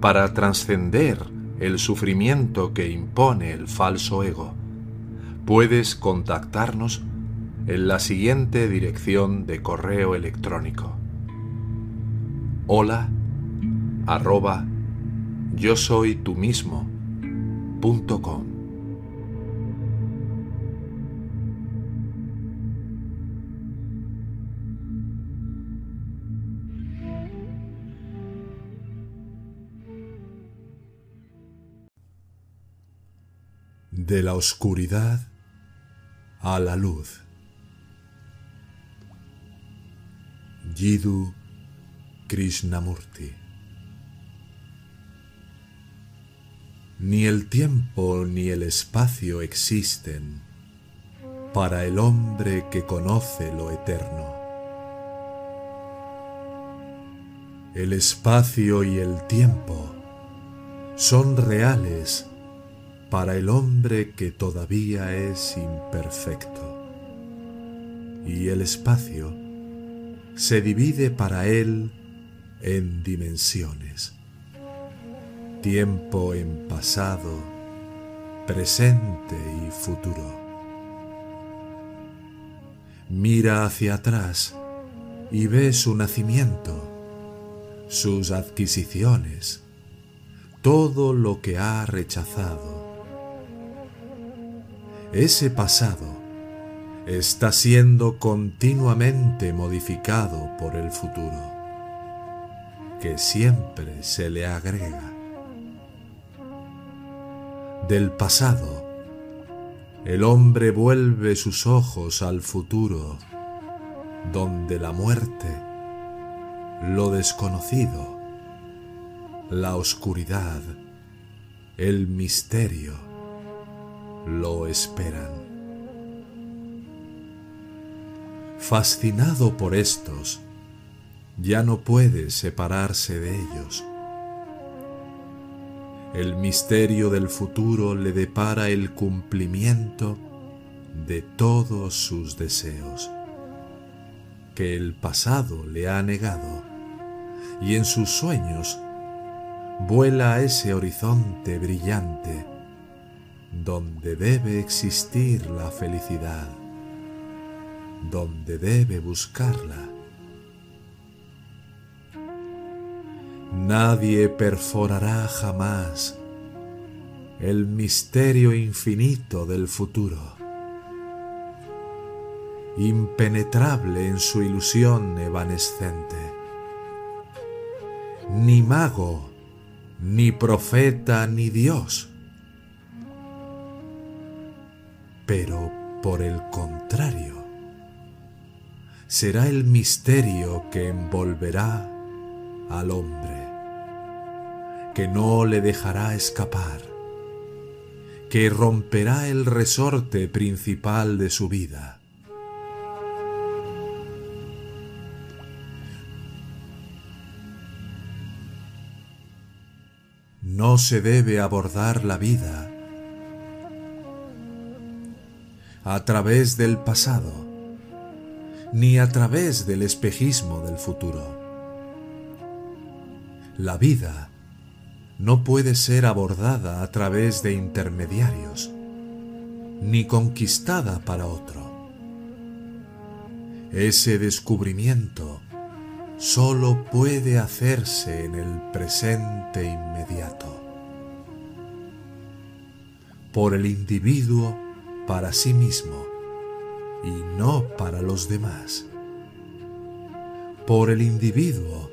para trascender el sufrimiento que impone el falso ego, puedes contactarnos en la siguiente dirección de correo electrónico. Hola arroba yo soy tú mismo. De la oscuridad a la luz. Jiddu Krishnamurti. Ni el tiempo ni el espacio existen para el hombre que conoce lo eterno. El espacio y el tiempo son reales para el hombre que todavía es imperfecto. Y el espacio se divide para él en dimensiones. Tiempo en pasado, presente y futuro. Mira hacia atrás y ve su nacimiento, sus adquisiciones, todo lo que ha rechazado ese pasado está siendo continuamente modificado por el futuro, que siempre se le agrega. Del pasado, el hombre vuelve sus ojos al futuro, donde la muerte, lo desconocido, la oscuridad, el misterio, lo esperan. Fascinado por estos, ya no puede separarse de ellos. El misterio del futuro le depara el cumplimiento de todos sus deseos, que el pasado le ha negado, y en sus sueños vuela a ese horizonte brillante donde debe existir la felicidad, donde debe buscarla. Nadie perforará jamás el misterio infinito del futuro, impenetrable en su ilusión evanescente. Ni mago, ni profeta, ni Dios pero por el contrario, será el misterio que envolverá al hombre, que no le dejará escapar, que romperá el resorte principal de su vida. No se debe abordar la vida a través del pasado, ni a través del espejismo del futuro. La vida no puede ser abordada a través de intermediarios, ni conquistada para otro. Ese descubrimiento solo puede hacerse en el presente inmediato, por el individuo para sí mismo y no para los demás. Por el individuo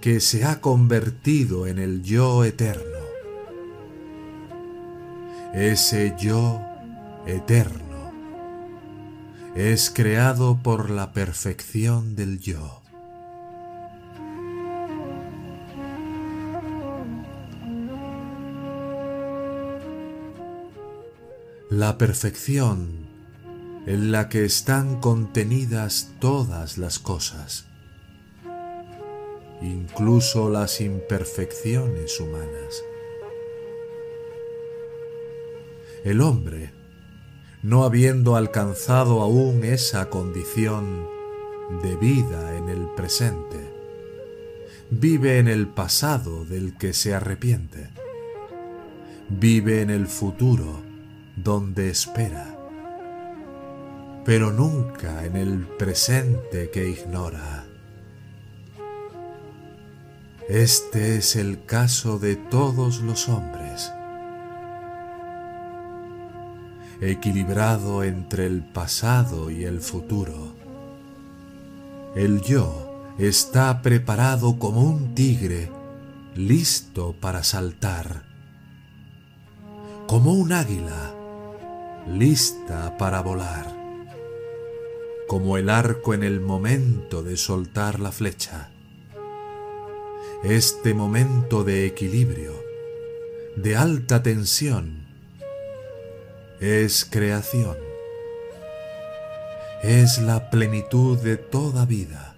que se ha convertido en el yo eterno. Ese yo eterno es creado por la perfección del yo. La perfección en la que están contenidas todas las cosas, incluso las imperfecciones humanas. El hombre, no habiendo alcanzado aún esa condición de vida en el presente, vive en el pasado del que se arrepiente, vive en el futuro donde espera, pero nunca en el presente que ignora. Este es el caso de todos los hombres, equilibrado entre el pasado y el futuro. El yo está preparado como un tigre listo para saltar, como un águila lista para volar, como el arco en el momento de soltar la flecha. Este momento de equilibrio, de alta tensión, es creación, es la plenitud de toda vida,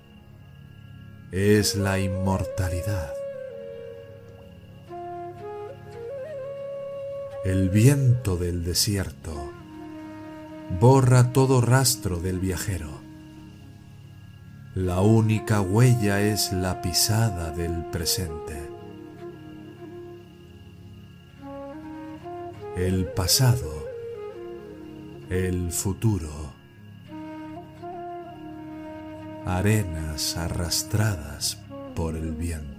es la inmortalidad. El viento del desierto borra todo rastro del viajero. La única huella es la pisada del presente. El pasado, el futuro, arenas arrastradas por el viento.